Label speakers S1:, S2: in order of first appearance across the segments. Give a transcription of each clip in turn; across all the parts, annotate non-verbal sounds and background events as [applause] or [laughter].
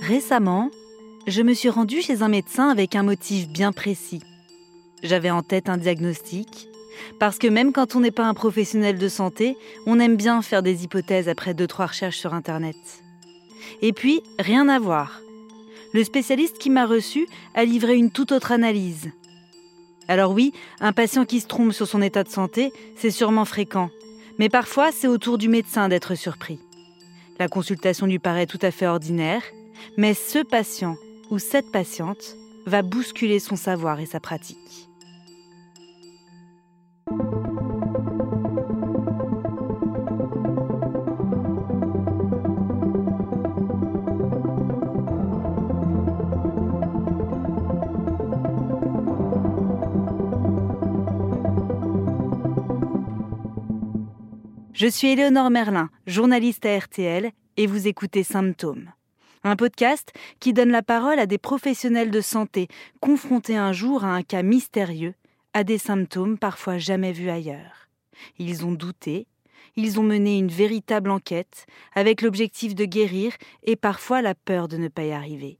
S1: Récemment, je me suis rendue chez un médecin avec un motif bien précis. J'avais en tête un diagnostic, parce que même quand on n'est pas un professionnel de santé, on aime bien faire des hypothèses après deux trois recherches sur Internet. Et puis, rien à voir. Le spécialiste qui m'a reçu a livré une toute autre analyse. Alors oui, un patient qui se trompe sur son état de santé, c'est sûrement fréquent. Mais parfois, c'est au tour du médecin d'être surpris. La consultation lui paraît tout à fait ordinaire, mais ce patient ou cette patiente va bousculer son savoir et sa pratique. Je suis Éléonore Merlin, journaliste à RTL, et vous écoutez Symptômes. Un podcast qui donne la parole à des professionnels de santé confrontés un jour à un cas mystérieux, à des symptômes parfois jamais vus ailleurs. Ils ont douté, ils ont mené une véritable enquête avec l'objectif de guérir et parfois la peur de ne pas y arriver.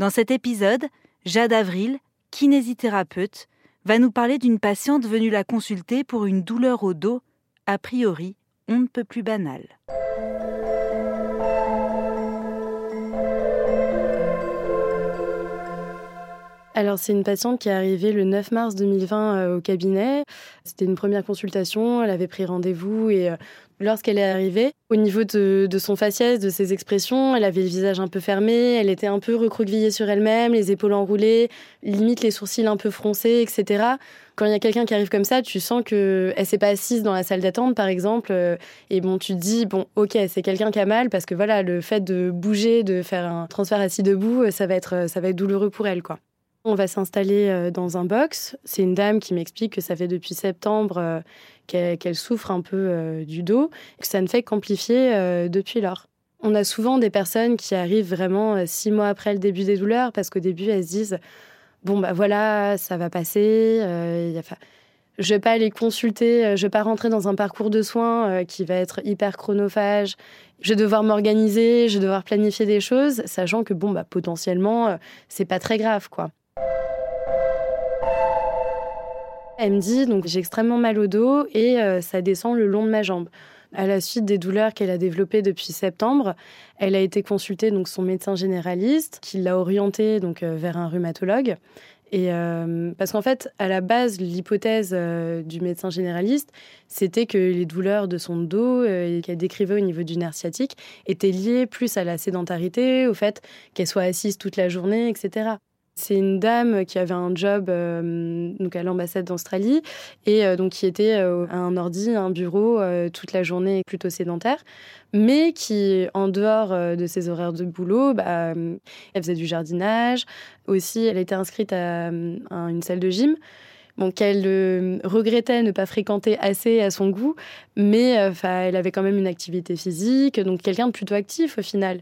S1: Dans cet épisode, Jade Avril, kinésithérapeute, va nous parler d'une patiente venue la consulter pour une douleur au dos a priori, on ne peut plus banal.
S2: Alors c'est une patiente qui est arrivée le 9 mars 2020 euh, au cabinet. C'était une première consultation, elle avait pris rendez-vous et euh, lorsqu'elle est arrivée, au niveau de, son faciès, de ses expressions, elle avait le visage un peu fermé, elle était un peu recroquevillée sur elle-même, les épaules enroulées, limite les sourcils un peu froncés, etc. Quand il y a quelqu'un qui arrive comme ça, tu sens que elle s'est pas assise dans la salle d'attente, par exemple, euh, et bon, tu te dis bon, ok, c'est quelqu'un qui a mal parce que voilà, le fait de bouger, de faire un transfert assis debout, ça va être, ça va être douloureux pour elle, quoi. On va s'installer euh, dans un box. C'est une dame qui m'explique que ça fait depuis septembre euh, qu'elle souffre un peu euh, du dos, que ça ne fait qu'amplifier depuis lors. On a souvent des personnes qui arrivent vraiment six mois après le début des douleurs parce qu'au début elles se disent bon bah voilà ça va passer. je vais pas aller consulter, je vais pas rentrer dans un parcours de soins qui va être hyper chronophage. Je vais devoir m'organiser, je vais devoir planifier des choses, sachant que bon bah potentiellement c'est pas très grave quoi. Elle me dit donc j'ai extrêmement mal au dos et euh, ça descend le long de ma jambe. À la suite des douleurs qu'elle a développées depuis septembre, elle a été consultée donc son médecin généraliste qui l'a orientée donc euh, vers un rhumatologue. Et euh, parce qu'en fait, à la base, l'hypothèse du médecin généraliste, c'était que les douleurs de son dos qu'elle décrivait au niveau du nerf sciatique étaient liées plus à la sédentarité, au fait qu'elle soit assise toute la journée, etc. C'est une dame qui avait un job euh, donc à l'ambassade d'Australie et euh, donc qui était euh, à un ordi, un bureau toute la journée plutôt sédentaire, mais qui, en dehors de ses horaires de boulot, bah, elle faisait du jardinage. Aussi, elle était inscrite à, une salle de gym. Bon, qu'elle regrettait ne pas fréquenter assez à son goût, mais elle avait quand même une activité physique, donc quelqu'un de plutôt actif au final.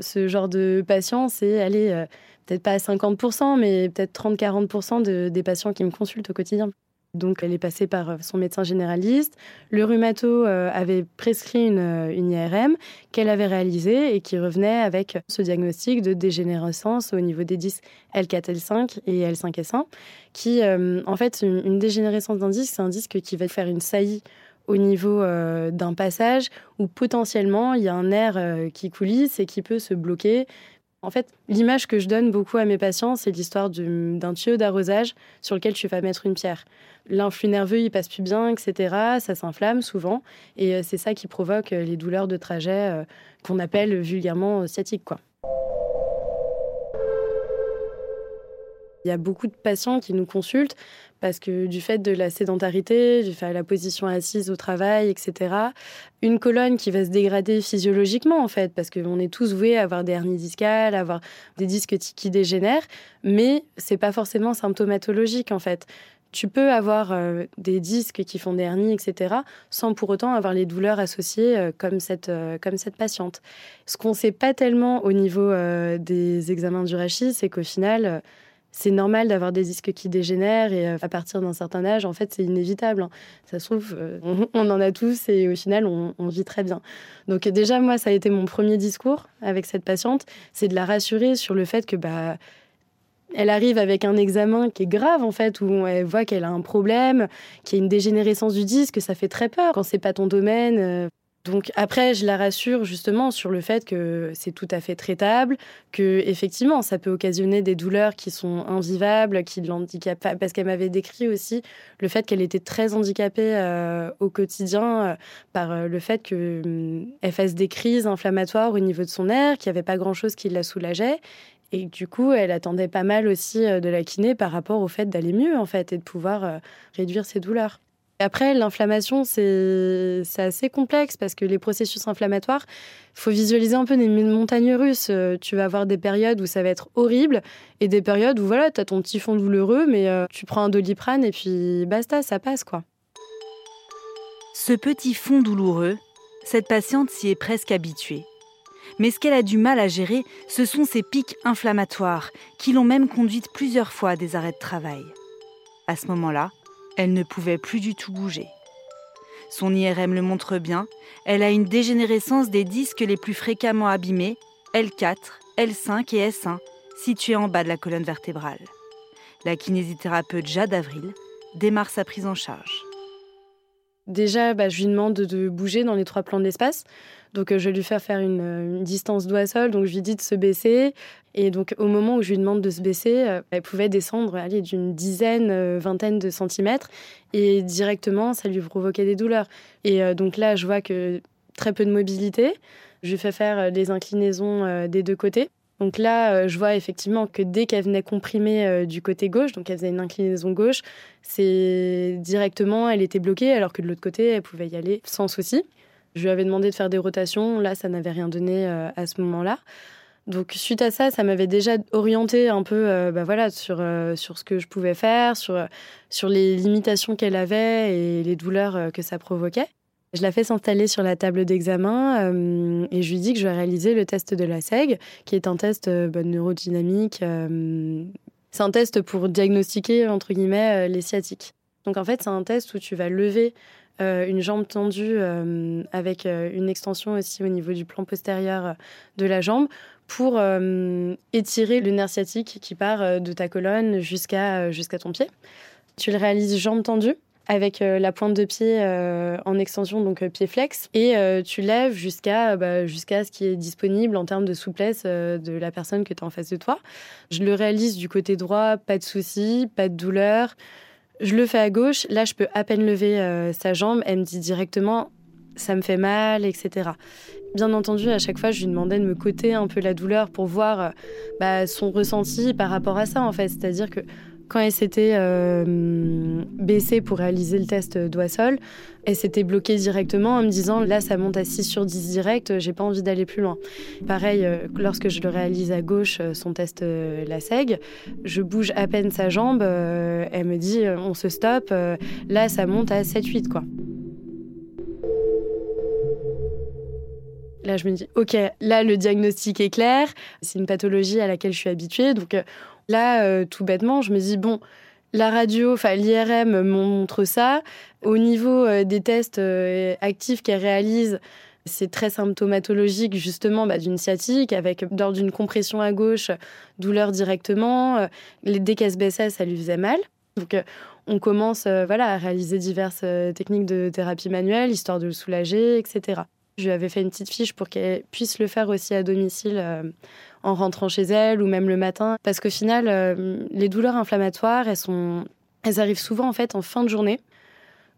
S2: Ce genre de patient, c'est aller peut-être pas à 50%, mais peut-être 30-40% des patients qui me consultent au quotidien. Donc, elle est passée par euh, son médecin généraliste. Le rhumato euh, avait prescrit une, euh, une IRM qu'elle avait réalisée et qui revenait avec ce diagnostic de dégénérescence au niveau des disques L4, L5 et L5S1, qui, en fait, une, dégénérescence d'un disque, c'est un disque qui va faire une saillie au niveau d'un passage où potentiellement il y a un nerf qui coulisse et qui peut se bloquer en fait, l'image que je donne beaucoup à mes patients, c'est l'histoire d'un tuyau d'arrosage sur lequel tu vas mettre une pierre. L'influx nerveux, il passe plus bien, etc. Ça s'inflamme souvent. Et euh, c'est ça qui provoque euh, les douleurs de trajet euh, qu'on appelle vulgairement sciatiques. Quoi. Il y a beaucoup de patients qui nous consultent parce que du fait de la sédentarité, du fait de la position assise au travail, etc., une colonne qui va se dégrader physiologiquement en fait, parce qu'on est tous voués à avoir des hernies discales, à avoir des disques qui dégénèrent, mais c'est pas forcément symptomatologique en fait tu peux avoir euh, des disques qui font des hernies, etc., sans pour autant avoir les douleurs associées euh, comme, cette, euh, comme cette patiente. Ce qu'on ne sait pas tellement au niveau des examens du rachis, c'est qu'au final, c'est normal d'avoir des disques qui dégénèrent et à partir d'un certain âge, en fait, c'est inévitable. Hein. Ça se trouve, [laughs] on, en a tous et au final, on, on, vit très bien. Donc déjà, moi, ça a été mon premier discours avec cette patiente, c'est de la rassurer sur le fait que bah, elle arrive avec un examen qui est grave en fait, où elle voit qu'elle a un problème, qu'il y a une dégénérescence du disque, ça fait très peur quand c'est pas ton domaine. Euh. Donc après, je la rassure justement sur le fait que c'est tout à fait traitable, que effectivement, ça peut occasionner des douleurs qui sont invivables, qui l'handicapent, parce qu'elle m'avait décrit aussi le fait qu'elle était très handicapée euh, au quotidien euh, par le fait qu'elle hum, fasse des crises inflammatoires au niveau de son air, qu'il n'y avait pas grand-chose qui la soulageait, et du coup, elle attendait pas mal aussi euh, de la kiné par rapport au fait d'aller mieux, en fait, et de pouvoir euh, réduire ses douleurs. Après, l'inflammation, c'est assez complexe parce que les processus inflammatoires, faut visualiser un peu des montagnes russes. Euh, tu vas avoir des périodes où ça va être horrible et des périodes où voilà, tu as ton petit fond douloureux, mais tu prends un doliprane et puis basta, ça passe quoi.
S1: Ce petit fond douloureux, cette patiente s'y est presque habituée. Mais ce qu'elle a du mal à gérer, ce sont ces pics inflammatoires qui l'ont même conduite plusieurs fois à des arrêts de travail. À ce moment-là, elle ne pouvait plus du tout bouger. Son IRM le montre bien, elle a une dégénérescence des disques les plus fréquemment abîmés, L4, L5 et S1, situés en bas de la colonne vertébrale. La kinésithérapeute Jade Avril démarre sa prise en charge.
S2: Déjà, bah, je lui demande de bouger dans les trois plans de l'espace. Donc, euh, je vais lui faire faire une, distance doigt-sol. Donc, je lui dis de se baisser. Et donc, au moment où je lui demande de se baisser, euh, elle pouvait descendre d'une dizaine, euh, vingtaine de centimètres. Et directement, ça lui provoquait des douleurs. Et donc là, je vois que très peu de mobilité. Je lui fais faire les inclinaisons des deux côtés. Donc là, je vois effectivement que dès qu'elle venait comprimer du côté gauche, donc elle faisait une inclinaison gauche, c'est directement, elle était bloquée, alors que de l'autre côté, elle pouvait y aller sans souci. Je lui avais demandé de faire des rotations. Là, ça n'avait rien donné euh, à ce moment-là. Donc suite à ça, ça m'avait déjà orienté un peu euh, bah voilà, sur, euh, sur ce que je pouvais faire, sur, sur les limitations qu'elle avait et les douleurs que ça provoquait. Je la fais s'installer sur la table d'examen et je lui dis que je vais réaliser le test de la SEG, qui est un test bah, neurodynamique. c'est un test pour diagnostiquer, entre guillemets, les sciatiques. Donc en fait, c'est un test où tu vas lever euh, une jambe tendue euh, avec euh, une extension aussi au niveau du plan postérieur de la jambe pour étirer le nerf sciatique qui part de ta colonne jusqu'à ton pied. Tu le réalises jambe tendue avec la pointe de pied en extension, donc pied flex, et tu lèves jusqu'à bah, jusqu'à ce qui est disponible en termes de souplesse de la personne que tu as en face de toi. Je le réalise du côté droit, pas de souci, pas de douleur. Je le fais à gauche, là je peux à peine lever euh, sa jambe, elle me dit directement ça me fait mal, etc. Bien entendu, à chaque fois, je lui demandais de me coter un peu la douleur pour voir euh, bah, son ressenti par rapport à ça, en fait. C'est-à-dire que quand elle s'était euh, baissée pour réaliser le test doigt-sol, elle s'était bloquée directement en me disant là ça monte à 6 sur 10 direct, j'ai pas envie d'aller plus loin. Pareil, euh, lorsque je le réalise à gauche, euh, son test la SEG, je bouge à peine sa jambe, elle me dit on se stoppe, là ça monte à 7-8 quoi. Là, je me dis, OK, là, le diagnostic est clair. C'est une pathologie à laquelle je suis habituée. Donc, Là, euh, tout bêtement, je me dis, bon, la radio, enfin l'IRM montre ça. Au niveau euh, des tests euh, actifs qu'elle réalise, c'est très symptomatologique justement bah, d'une sciatique avec lors d'une compression à gauche, douleur directement. dès qu'elle se baissait, ça lui faisait mal. Donc on commence voilà, à réaliser diverses techniques de thérapie manuelle, histoire de le soulager, etc. Je lui avais fait une petite fiche pour qu'elle puisse le faire aussi à domicile en rentrant chez elle ou même le matin. Parce qu'au final, euh, les douleurs inflammatoires, elles, sont, elles arrivent souvent en fait en fin de journée.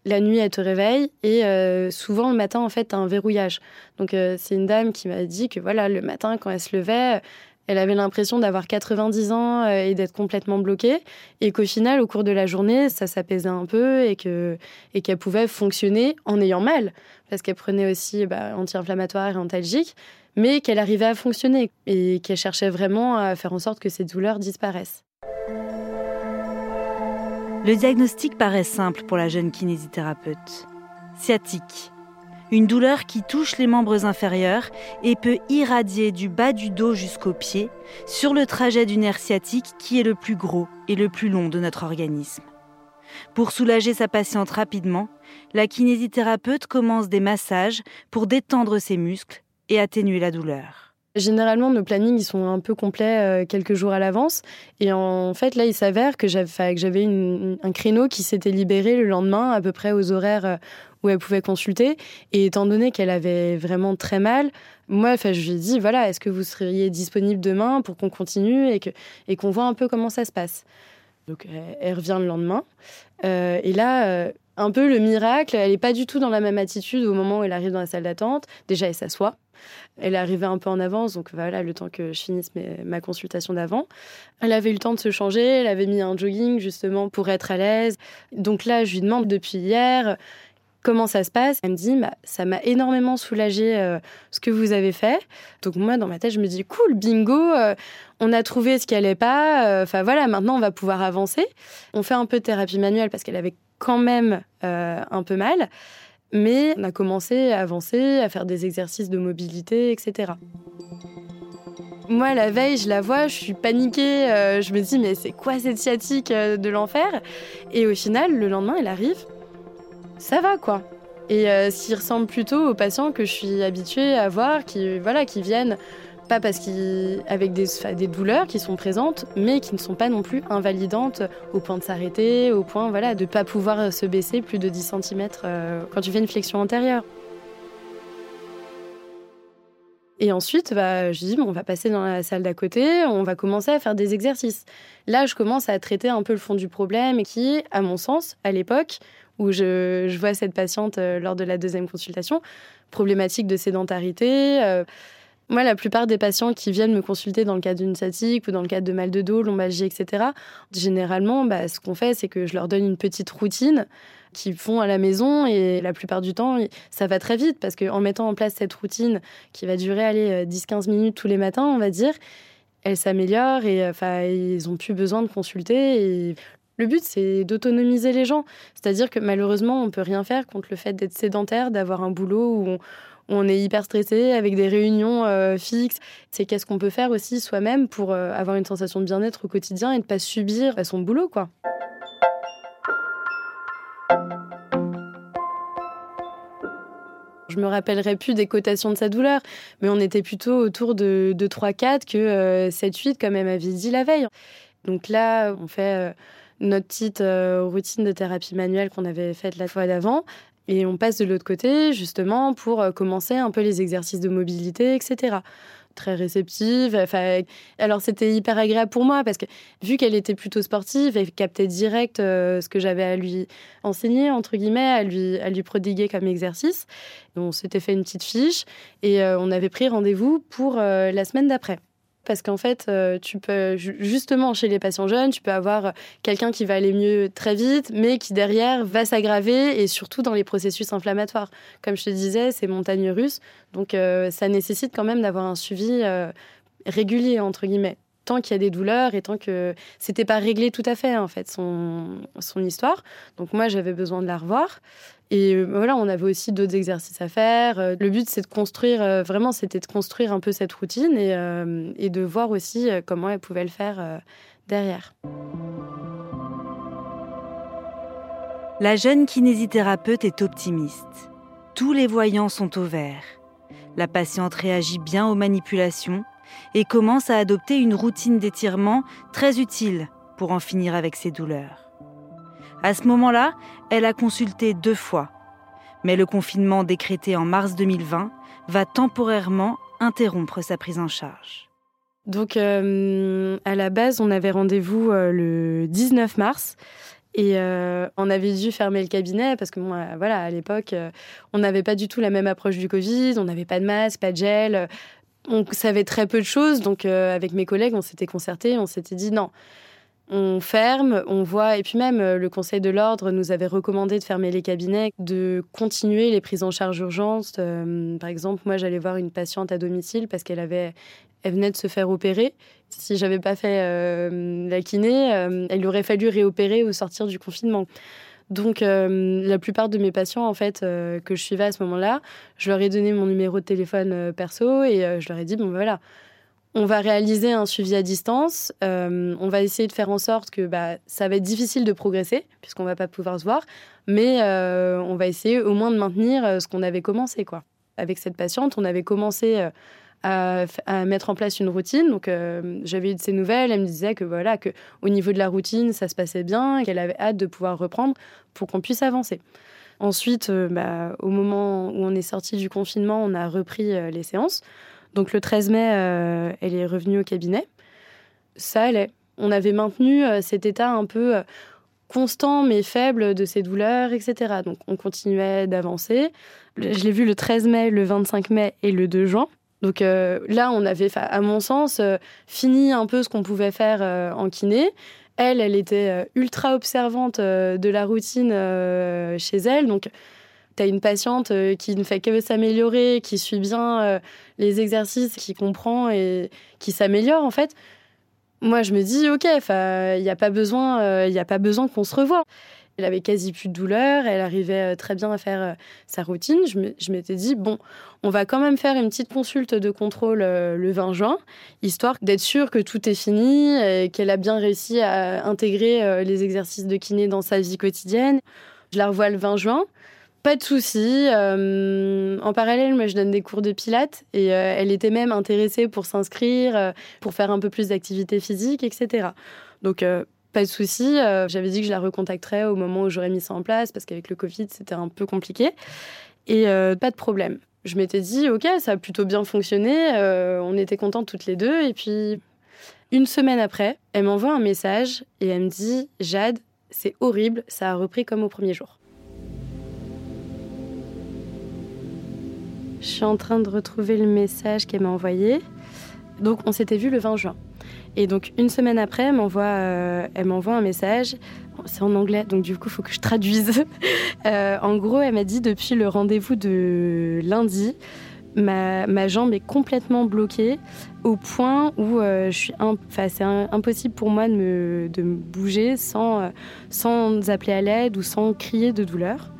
S2: La nuit, elle te réveille et euh, souvent le matin, en fait, as un verrouillage. Donc, euh, c'est une dame qui m'a dit que voilà, le matin, quand elle se levait, elle avait l'impression d'avoir 90 ans et d'être complètement bloquée, et qu'au final, au cours de la journée, ça s'apaisait un peu et qu'elle pouvait fonctionner en ayant mal, parce qu'elle prenait aussi bah, anti-inflammatoire et antalgique, mais qu'elle arrivait à fonctionner et qu'elle cherchait vraiment à faire en sorte que ces douleurs disparaissent.
S1: Le diagnostic paraît simple pour la jeune kinésithérapeute. Sciatique. Une douleur qui touche les membres inférieurs et peut irradier du bas du dos jusqu'aux pieds sur le trajet du nerf sciatique qui est le plus gros et le plus long de notre organisme. Pour soulager sa patiente rapidement, la kinésithérapeute commence des massages pour détendre ses muscles et atténuer la douleur.
S2: Généralement, nos plannings sont un peu complets euh, quelques jours à l'avance. Et en fait, là, il s'avère que j'avais un créneau qui s'était libéré le lendemain, à peu près aux horaires euh, où elle pouvait consulter. Et étant donné qu'elle avait vraiment très mal, moi, je lui ai dit voilà, est-ce que vous seriez disponible demain pour qu'on continue et qu'on et voit un peu comment ça se passe? Donc, elle, revient le lendemain. Euh, et là, un peu le miracle, elle n'est pas du tout dans la même attitude au moment où elle arrive dans la salle d'attente. Déjà, elle s'assoit. Elle est arrivée un peu en avance, donc voilà, le temps que je finisse ma consultation d'avant. Elle avait eu le temps de se changer, elle avait mis un jogging justement pour être à l'aise. Donc là, je lui demande depuis hier comment ça se passe? Elle me dit, bah, ça m'a énormément soulagé euh, ce que vous avez fait. Donc moi, dans ma tête, je me dis, cool, bingo, euh, on a trouvé ce qui allait pas. Euh, enfin voilà, maintenant on va pouvoir avancer. On fait un peu de thérapie manuelle parce qu'elle avait quand même un peu mal. Mais on a commencé à avancer, à faire des exercices de mobilité, etc. Moi, la veille, je la vois, je suis paniquée, euh, je me dis, mais c'est quoi cette sciatique euh, de l'enfer? Et au final, le lendemain, elle arrive, ça va quoi. Et euh, ce qui ressemble plutôt aux patients que je suis habituée à voir, qui, voilà, qui viennent pas parce qu'avec des, des douleurs qui sont présentes, mais qui ne sont pas non plus invalidantes au point de s'arrêter, au point voilà, de ne pas pouvoir se baisser plus de 10 cm euh, quand tu fais une flexion antérieure. Et ensuite, bah, je dis, bon, on va passer dans la salle d'à côté, on va commencer à faire des exercices. Là, je commence à traiter un peu le fond du problème, qui, à mon sens, à l'époque où je, vois cette patiente euh, lors de la deuxième consultation, problématique de sédentarité. Euh, moi, la plupart des patients qui viennent me consulter dans le cadre d'une sciatique ou dans le cadre de mal de dos, lombalgie, etc., généralement, bah, ce qu'on fait, c'est que je leur donne une petite routine qu'ils font à la maison et la plupart du temps, ça va très vite parce qu'en mettant en place cette routine qui va durer aller 10-15 minutes tous les matins, on va dire, elle s'améliore et enfin, ils ont plus besoin de consulter. Et le but, c'est d'autonomiser les gens. C'est-à-dire que malheureusement, on peut rien faire contre le fait d'être sédentaire, d'avoir un boulot où on, on est hyper stressé avec des réunions euh, fixes. C'est qu'est-ce qu'on peut faire aussi soi-même pour euh, avoir une sensation de bien-être au quotidien et ne pas subir son boulot, quoi. Je me rappellerai plus des cotations de sa douleur, mais on était plutôt autour de, 3-4 que 7-8, euh, comme elle m'avait dit la veille. Donc là, on fait notre petite routine de thérapie manuelle qu'on avait faite la fois d'avant. Et on passe de l'autre côté, justement, pour euh, commencer un peu les exercices de mobilité, etc. Très réceptive. Enfin, alors, c'était hyper agréable pour moi parce que, vu qu'elle était plutôt sportive, elle captait direct euh, ce que j'avais à lui enseigner, entre guillemets, à lui, à lui prodiguer comme exercice. On s'était fait une petite fiche et euh, on avait pris rendez-vous pour la semaine d'après parce qu'en fait, euh, tu peux justement chez les patients jeunes, tu peux avoir quelqu'un qui va aller mieux très vite, mais qui derrière va s'aggraver et surtout dans les processus inflammatoires. Comme je te disais, c'est montagne russe, donc euh, ça nécessite quand même d'avoir un suivi euh, régulier entre guillemets tant qu'il y a des douleurs et tant que c'était pas réglé tout à fait en fait son, son histoire. Donc moi j'avais besoin de la revoir et euh, voilà, on avait aussi d'autres exercices à faire. Euh, le but, c'est de construire, euh, vraiment, c'était de construire un peu cette routine et de voir aussi comment elle pouvait le faire derrière.
S1: La jeune kinésithérapeute est optimiste. Tous les voyants sont au vert. La patiente réagit bien aux manipulations et commence à adopter une routine d'étirement très utile pour en finir avec ses douleurs. À ce moment-là, elle a consulté deux fois. Mais le confinement décrété en mars 2020 va temporairement interrompre sa prise en charge.
S2: Donc, euh, à la base, on avait rendez-vous euh, le 19 mars. Et euh, on avait dû fermer le cabinet parce que moi, voilà, à l'époque, on n'avait pas du tout la même approche du Covid, on n'avait pas de masque, pas de gel, on savait très peu de choses. Donc, avec mes collègues, on s'était concertés, on s'était dit non, on ferme, on voit, et puis même euh, le Conseil de l'ordre nous avait recommandé de fermer les cabinets, de continuer les prises en charge urgentes. Euh, par exemple, moi, j'allais voir une patiente à domicile parce qu'elle avait, elle venait de se faire opérer. Si j'avais pas fait euh, la kiné, elle aurait fallu réopérer au sortir du confinement. Donc, la plupart de mes patients, en fait, que je suivais à ce moment-là, je leur ai donné mon numéro de téléphone perso et je leur ai dit, bon, ben voilà, on va réaliser un suivi à distance. Euh, on va essayer de faire en sorte que bah, ça va être difficile de progresser, puisqu'on va pas pouvoir se voir. Mais euh, on va essayer au moins de maintenir euh, ce qu'on avait commencé. Quoi. Avec cette patiente, on avait commencé à, mettre en place une routine. Donc, j'avais eu de ses nouvelles. Elle me disait que voilà, que au niveau de la routine, ça se passait bien, qu'elle avait hâte de pouvoir reprendre pour qu'on puisse avancer. Ensuite, bah, au moment où on est sorti du confinement, on a repris les séances. Donc le 13 mai, euh, elle est revenue au cabinet. Ça allait. On avait maintenu euh, cet état un peu euh, constant mais faible de ses douleurs, etc. Donc on continuait d'avancer. Je l'ai vu le 13 mai, le 25 mai et le 2 juin. Donc là, on avait, à mon sens, fini un peu ce qu'on pouvait faire en kiné. Elle, elle était ultra observante de la routine chez elle. Donc tu as une patiente euh, qui ne fait que s'améliorer, qui suit bien euh, les exercices, qui comprend et qui s'améliore, en fait, moi, je me dis, OK, il n'y a pas besoin, euh, besoin qu'on se revoie. Elle avait quasi plus de douleur, elle arrivait très bien à faire sa routine. Je m'étais dit, bon, on va quand même faire une petite consulte de contrôle le 20 juin, histoire d'être sûr que tout est fini qu'elle a bien réussi à intégrer les exercices de kiné dans sa vie quotidienne. Je la revois le 20 juin. Pas de souci. Euh, en parallèle, moi, je donne des cours de pilates et euh, elle était même intéressée pour s'inscrire, euh, pour faire un peu plus d'activité physique, etc. Donc, pas de souci. J'avais dit que je la recontacterais au moment où j'aurais mis ça en place parce qu'avec le Covid, c'était un peu compliqué. Et pas de problème. Je m'étais dit, OK, ça a plutôt bien fonctionné. on était contentes toutes les deux. Et puis, une semaine après, elle m'envoie un message et elle me dit, Jade, c'est horrible, ça a repris comme au premier jour. Je suis en train de retrouver le message qu'elle m'a envoyé. Donc, on s'était vu le 20 juin. Et donc, une semaine après, elle m'envoie, euh, elle m'envoie un message. C'est en anglais, donc du coup, il faut que je traduise. [laughs] Euh, en gros, elle m'a dit depuis le rendez-vous de lundi, ma, jambe est complètement bloquée au point où euh, je suis c'est impossible pour moi de me, de me bouger sans, sans appeler à l'aide ou sans crier de douleur.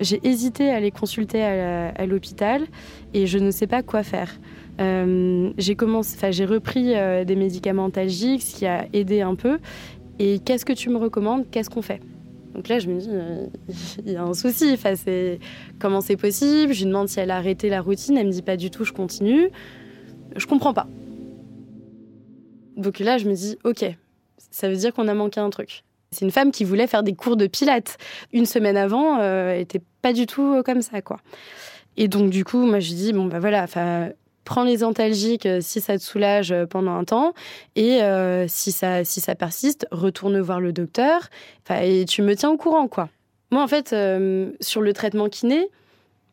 S2: J'ai hésité à aller consulter à l'hôpital et je ne sais pas quoi faire. Euh, j'ai repris euh, des médicaments antalgiques, ce qui a aidé un peu. Et qu'est-ce que tu me recommandes? Qu'est-ce qu'on fait? Donc là, je me dis, euh, [laughs] il y a un souci. Comment c'est possible? Je lui demande si elle a arrêté la routine. Elle me dit pas du tout. Je continue. Je comprends pas. Donc là, je me dis, ok, ça veut dire qu'on a manqué un truc. C'est une femme qui voulait faire des cours de pilates. Une semaine avant, euh, elle était pas du tout euh, comme ça, quoi. Et donc, du coup, moi, je dis, bon, bah voilà, prends les antalgiques euh, si ça te soulage pendant un temps. Et si, ça, si ça persiste, retourne voir le docteur. Et tu me tiens au courant, quoi. Moi, en fait, sur le traitement kiné,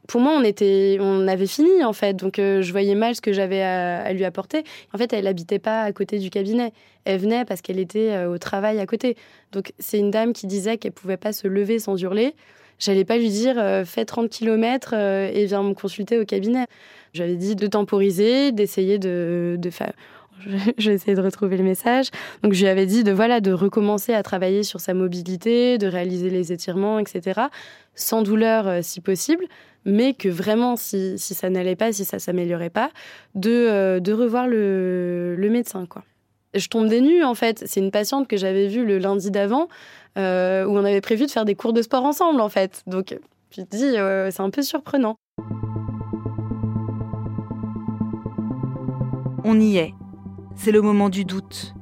S2: pour moi, on était, on avait fini en fait. Donc, euh, je voyais mal ce que j'avais à, lui apporter. En fait, elle habitait pas à côté du cabinet. Elle venait parce qu'elle était euh, au travail à côté. Donc, c'est une dame qui disait qu'elle pouvait pas se lever sans hurler. J'allais pas lui dire euh, fais 30 km et viens me consulter au cabinet. J'avais dit de temporiser, d'essayer de, de faire. Essayer de retrouver le message. Donc, je lui avais dit de voilà de recommencer à travailler sur sa mobilité, de réaliser les étirements, etc. Sans douleur si possible mais que vraiment, si, ça n'allait pas, si ça s'améliorait pas, de, euh, de revoir le, le, médecin. Quoi. Je tombe des nues, en fait. C'est une patiente que j'avais vue le lundi d'avant, euh, où on avait prévu de faire des cours de sport ensemble, en fait. Donc, je te dis, c'est un peu surprenant.
S1: On y est. C'est le moment du doute,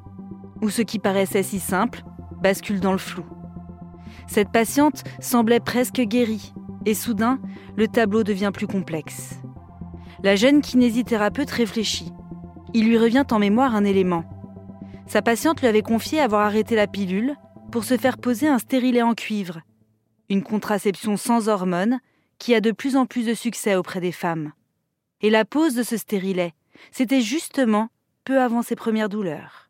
S1: où ce qui paraissait si simple bascule dans le flou. Cette patiente semblait presque guérie, et soudain, le tableau devient plus complexe. La jeune kinésithérapeute réfléchit. Il lui revient en mémoire un élément. Sa patiente lui avait confié avoir arrêté la pilule pour se faire poser un stérilet en cuivre, une contraception sans hormones qui a de plus en plus de succès auprès des femmes. Et la pose de ce stérilet, c'était justement peu avant ses premières douleurs.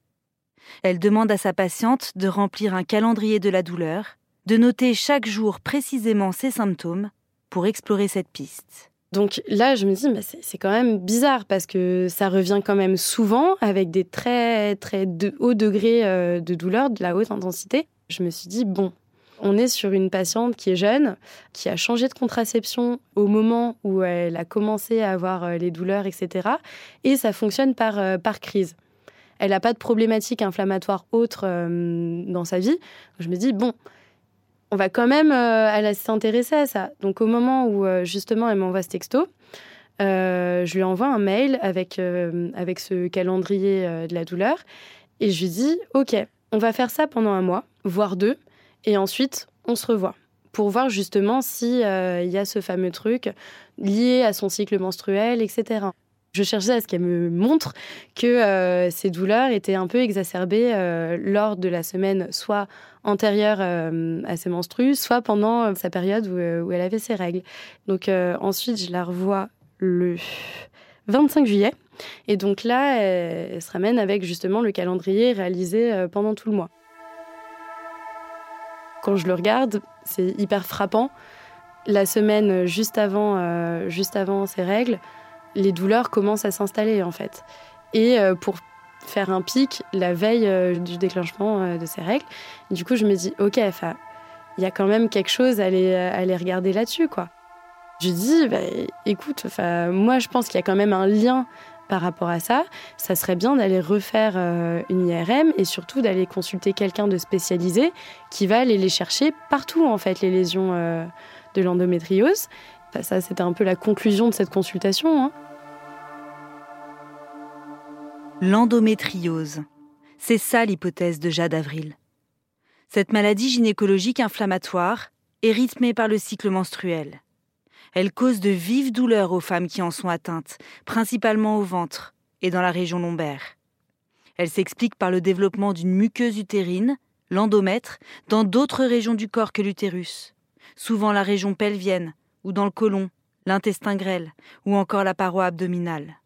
S1: Elle demande à sa patiente de remplir un calendrier de la douleur, de noter chaque jour précisément ses symptômes pour explorer cette piste.
S2: Donc là, je me dis, c'est quand même bizarre parce que ça revient quand même souvent avec des très très hauts degrés euh, de douleur, de la haute intensité. Je me suis dit, bon, On est sur une patiente qui est jeune, qui a changé de contraception au moment où elle a commencé à avoir les douleurs, etc. Et ça fonctionne par, par crise. Elle n'a pas de problématique inflammatoire autre dans sa vie. Je me dis, bon, on va quand même euh, s'intéresser à ça. Donc au moment où euh, justement elle m'envoie ce texto, euh, je lui envoie un mail avec, avec ce calendrier de la douleur et je lui dis Ok, on va faire ça pendant un mois, voire deux, et ensuite on se revoit pour voir justement s'il il y a ce fameux truc lié à son cycle menstruel, etc. Je cherchais à ce qu'elle me montre que ces douleurs étaient un peu exacerbées lors de la semaine soit antérieure euh, à ses menstrues, soit pendant euh, sa période euh, où, elle avait ses règles. Donc ensuite, je la revois le 25 juillet. Et donc là, elle, se ramène avec justement le calendrier réalisé pendant tout le mois. Quand je le regarde, c'est hyper frappant. La semaine juste avant, juste avant ses règles, les douleurs commencent à s'installer en fait. Et pour faire un pic la veille euh, du déclenchement euh, de ces règles. du coup, je me dis, ok, il y a quand même quelque chose à aller, aller regarder là-dessus, quoi. Je dis, bah, écoute, moi, je pense qu'il y a quand même un lien par rapport à ça. Ça serait bien d'aller refaire euh, une IRM et surtout d'aller consulter quelqu'un de spécialisé qui va aller les chercher partout, en fait, les lésions de l'endométriose. Ça, c'était un peu la conclusion de cette consultation. Hein.
S1: L'endométriose. C'est ça l'hypothèse de Jade Avril. Cette maladie gynécologique inflammatoire est rythmée par le cycle menstruel. Elle cause de vives douleurs aux femmes qui en sont atteintes, principalement au ventre et dans la région lombaire. Elle s'explique par le développement d'une muqueuse utérine, l'endomètre, dans d'autres régions du corps que l'utérus, souvent la région pelvienne ou dans le côlon, l'intestin grêle ou encore la paroi abdominale.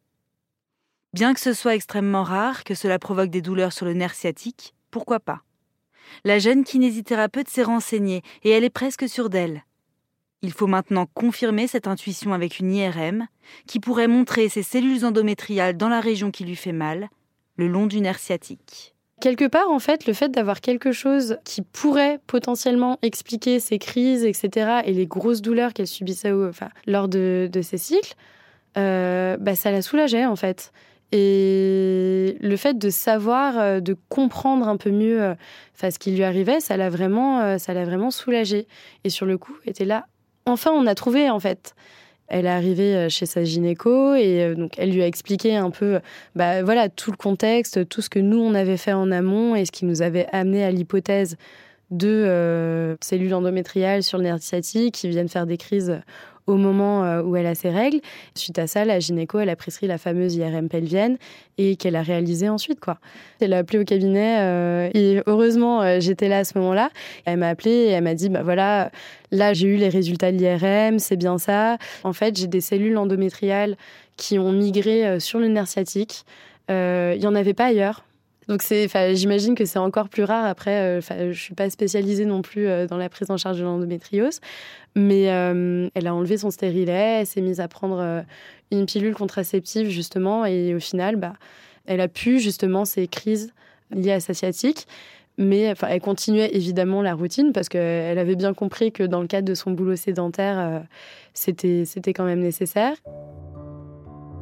S1: Bien que ce soit extrêmement rare que cela provoque des douleurs sur le nerf sciatique, pourquoi pas? La jeune kinésithérapeute s'est renseignée et elle est presque sûre d'elle. Il faut maintenant confirmer cette intuition avec une IRM qui pourrait montrer ces cellules endométriales dans la région qui lui fait mal, le long du nerf sciatique.
S2: Quelque part, en fait, le fait d'avoir quelque chose qui pourrait potentiellement expliquer ces crises, etc., et les grosses douleurs qu'elle subissait lors de, ces cycles, euh, bah, ça la soulageait, en fait. Et le fait de savoir, euh, de comprendre un peu mieux euh, ce qui lui arrivait, ça l'a vraiment, ça l'a vraiment soulagée. Et sur le coup, était là. Enfin, on a trouvé en fait. Elle est arrivée chez sa gynéco et donc elle lui a expliqué un peu, bah voilà, tout le contexte, tout ce que nous on avait fait en amont et ce qui nous avait amené à l'hypothèse de cellules endométriales sur le nerf sciatique qui viennent faire des crises au moment euh, où elle a ses règles. Suite à ça, la gynéco, elle a prescrit la fameuse IRM pelvienne et qu'elle a réalisée ensuite. Quoi. Elle a appelé au cabinet euh, et heureusement, euh, j'étais là à ce moment-là. Elle m'a appelé et elle m'a dit, bah voilà, là j'ai eu les résultats de l'IRM, c'est bien ça. En fait, j'ai des cellules endométriales qui ont migré sur le nerf sciatique. Il n'y en avait pas ailleurs. Donc c'est, j'imagine que c'est encore plus rare. Après, je je suis pas spécialisée non plus dans la prise en charge de l'endométriose, mais euh, elle a enlevé son stérilet, elle s'est mise à prendre euh, une pilule contraceptive justement, et au final, bah, elle a pu justement ces crises liées à sa sciatique. Mais enfin, elle continuait évidemment la routine parce qu'elle avait bien compris que dans le cadre de son boulot sédentaire, euh, c'était, c'était quand même nécessaire.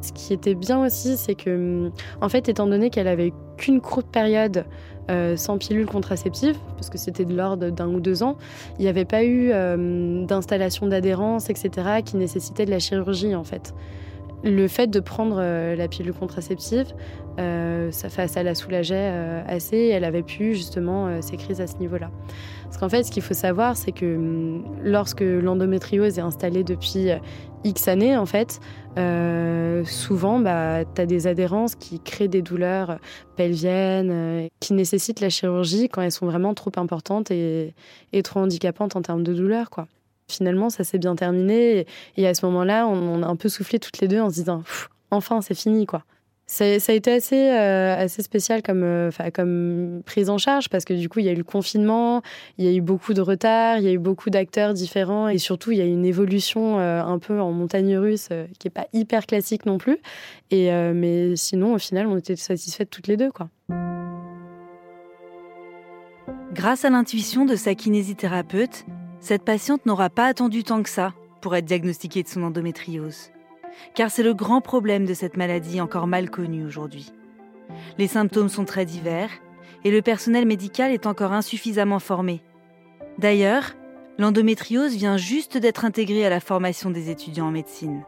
S2: Ce qui était bien aussi, c'est que, en fait, étant donné qu'elle avait qu'une courte période euh, sans pilule contraceptive, parce que c'était de l'ordre d'un ou deux ans, il n'y avait pas eu euh, d'installation d'adhérence, etc., qui nécessitait de la chirurgie, en fait. Le fait de prendre euh, la pilule contraceptive, ça, ça la soulageait assez et elle avait pu justement ses crises à ce niveau-là. Parce qu'en fait, ce qu'il faut savoir, c'est que hum, lorsque l'endométriose est installée depuis X années, en fait, euh, souvent, bah, tu as des adhérences qui créent des douleurs pelviennes, euh, qui nécessitent la chirurgie quand elles sont vraiment trop importantes et, trop handicapantes en termes de douleur. Quoi. Finalement, ça s'est bien terminé. Et, à ce moment-là, on, a un peu soufflé toutes les deux en se disant, enfin, c'est fini. quoi. Ça, a été assez, euh, assez spécial comme, euh, comme prise en charge parce que du coup, il y a eu le confinement, il y a eu beaucoup de retard, il y a eu beaucoup d'acteurs différents et surtout, il y a eu une évolution euh, un peu en montagne russe qui n'est pas hyper classique non plus. Et, mais sinon, au final, on était satisfaites toutes les deux. quoi.
S1: Grâce à l'intuition de sa kinésithérapeute, cette patiente n'aura pas attendu tant que ça pour être diagnostiquée de son endométriose. Car c'est le grand problème de cette maladie encore mal connue aujourd'hui. Les symptômes sont très divers et le personnel médical est encore insuffisamment formé. D'ailleurs, l'endométriose vient juste d'être intégrée à la formation des étudiants en médecine.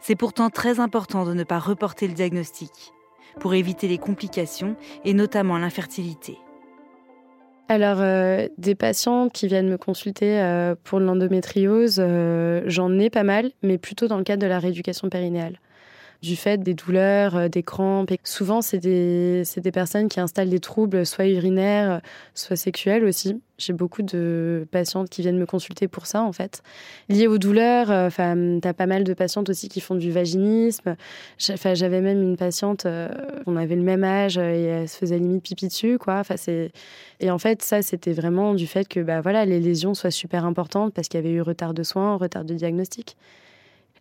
S1: C'est pourtant très important de ne pas reporter le diagnostic pour éviter les complications et notamment l'infertilité.
S2: Alors, euh, des patients qui viennent me consulter euh, pour l'endométriose, euh, j'en ai pas mal, mais plutôt dans le cadre de la rééducation périnéale du fait des douleurs, euh, des crampes. Et souvent, c'est des, des personnes qui installent des troubles, soit urinaires, soit sexuels aussi. J'ai beaucoup de patientes qui viennent me consulter pour ça, en fait. Liées aux douleurs, euh, enfin, tu as pas mal de patientes aussi qui font du vaginisme. J'avais même une patiente, euh, on avait le même âge et elle se faisait limite pipi dessus, quoi. Et en fait, ça, c'était vraiment du fait que bah, voilà, les lésions soient super importantes parce qu'il y avait eu retard de soins, retard de diagnostic.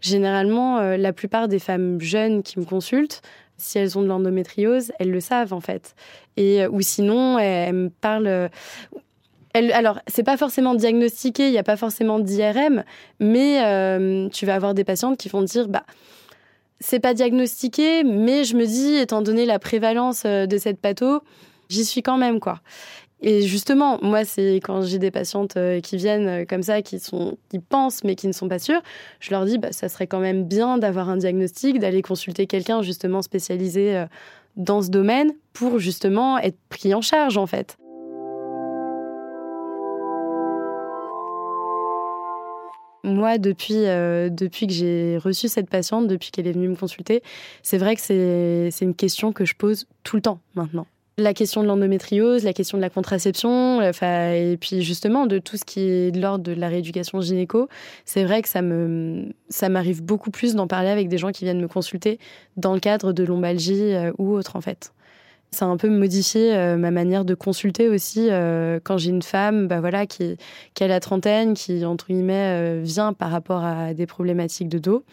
S2: Généralement, euh, la plupart des femmes jeunes qui me consultent, si elles ont de l'endométriose, elles le savent en fait. Et euh, ou sinon, elles, me parlent. Euh, elle, alors, c'est pas forcément diagnostiqué, il n'y a pas forcément d'IRM, mais tu vas avoir des patientes qui vont dire, bah, c'est pas diagnostiqué, mais je me dis, étant donné la prévalence de cette patho, j'y suis quand même, quoi. Et justement, moi, c'est quand j'ai des patientes euh, qui viennent euh, comme ça, qui, pensent mais qui ne sont pas sûres, je leur dis, bah, ça serait quand même bien d'avoir un diagnostic, d'aller consulter quelqu'un justement spécialisé euh, dans ce domaine pour justement être pris en charge en fait. Moi, depuis que j'ai reçu cette patiente, depuis qu'elle est venue me consulter, c'est vrai que c'est une question que je pose tout le temps maintenant la question de l'endométriose, la question de la contraception, enfin, et puis justement de tout ce qui est de l'ordre de la rééducation gynéco, c'est vrai que ça me, ça m'arrive beaucoup plus d'en parler avec des gens qui viennent me consulter dans le cadre de lombalgie euh, ou autre en fait. Ça a un peu modifié euh, ma manière de consulter aussi euh, quand j'ai une femme, bah voilà, qui, qui a la trentaine, qui entre guillemets vient par rapport à des problématiques de dos.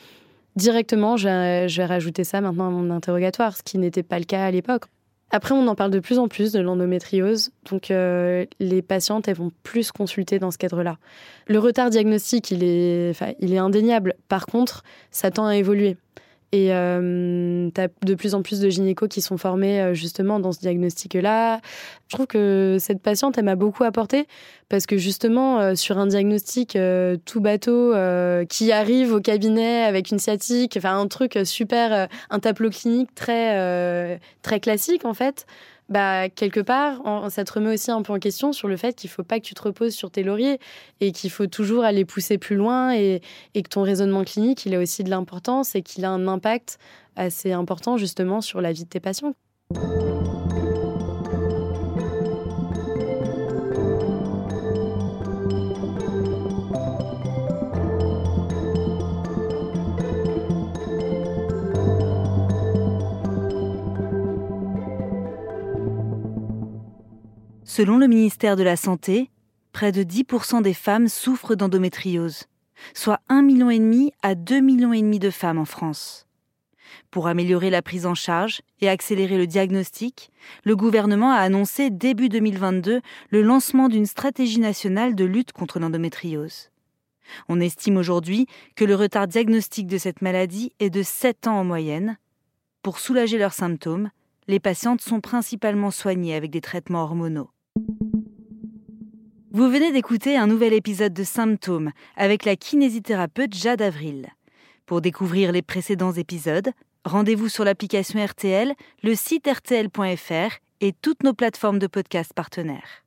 S2: Directement, je vais rajouter ça maintenant à mon interrogatoire, ce qui n'était pas le cas à l'époque. Après, on en parle de plus en plus de l'endométriose, donc euh, les patientes elles vont plus consulter dans ce cadre-là. Le retard diagnostique, il est, il est indéniable. Par contre, ça tend à évoluer. Et euh, tu as de plus en plus de gynécos qui sont formés euh, justement dans ce diagnostic-là. Je trouve que cette patiente, elle m'a beaucoup apporté parce que justement, euh, sur un diagnostic euh, tout bateau qui arrive au cabinet avec une sciatique, enfin un truc super, un tableau clinique très, très classique en fait, bah, quelque part, ça te remet aussi un peu en question sur le fait qu'il ne faut pas que tu te reposes sur tes lauriers et qu'il faut toujours aller pousser plus loin et, et, que ton raisonnement clinique, il a aussi de l'importance et qu'il a un impact assez important justement sur la vie de tes patients.
S1: Selon le ministère de la Santé, près de 10% des femmes souffrent d'endométriose, soit 1,5 million à 2,5 millions de femmes en France. Pour améliorer la prise en charge et accélérer le diagnostic, le gouvernement a annoncé début 2022 le lancement d'une stratégie nationale de lutte contre l'endométriose. On estime aujourd'hui que le retard diagnostique de cette maladie est de 7 ans en moyenne. Pour soulager leurs symptômes, les patientes sont principalement soignées avec des traitements hormonaux. Vous venez d'écouter un nouvel épisode de Symptômes avec la kinésithérapeute Jade Avril. Pour découvrir les précédents épisodes, rendez-vous sur l'application RTL, le site rtl.fr et toutes nos plateformes de podcast partenaires.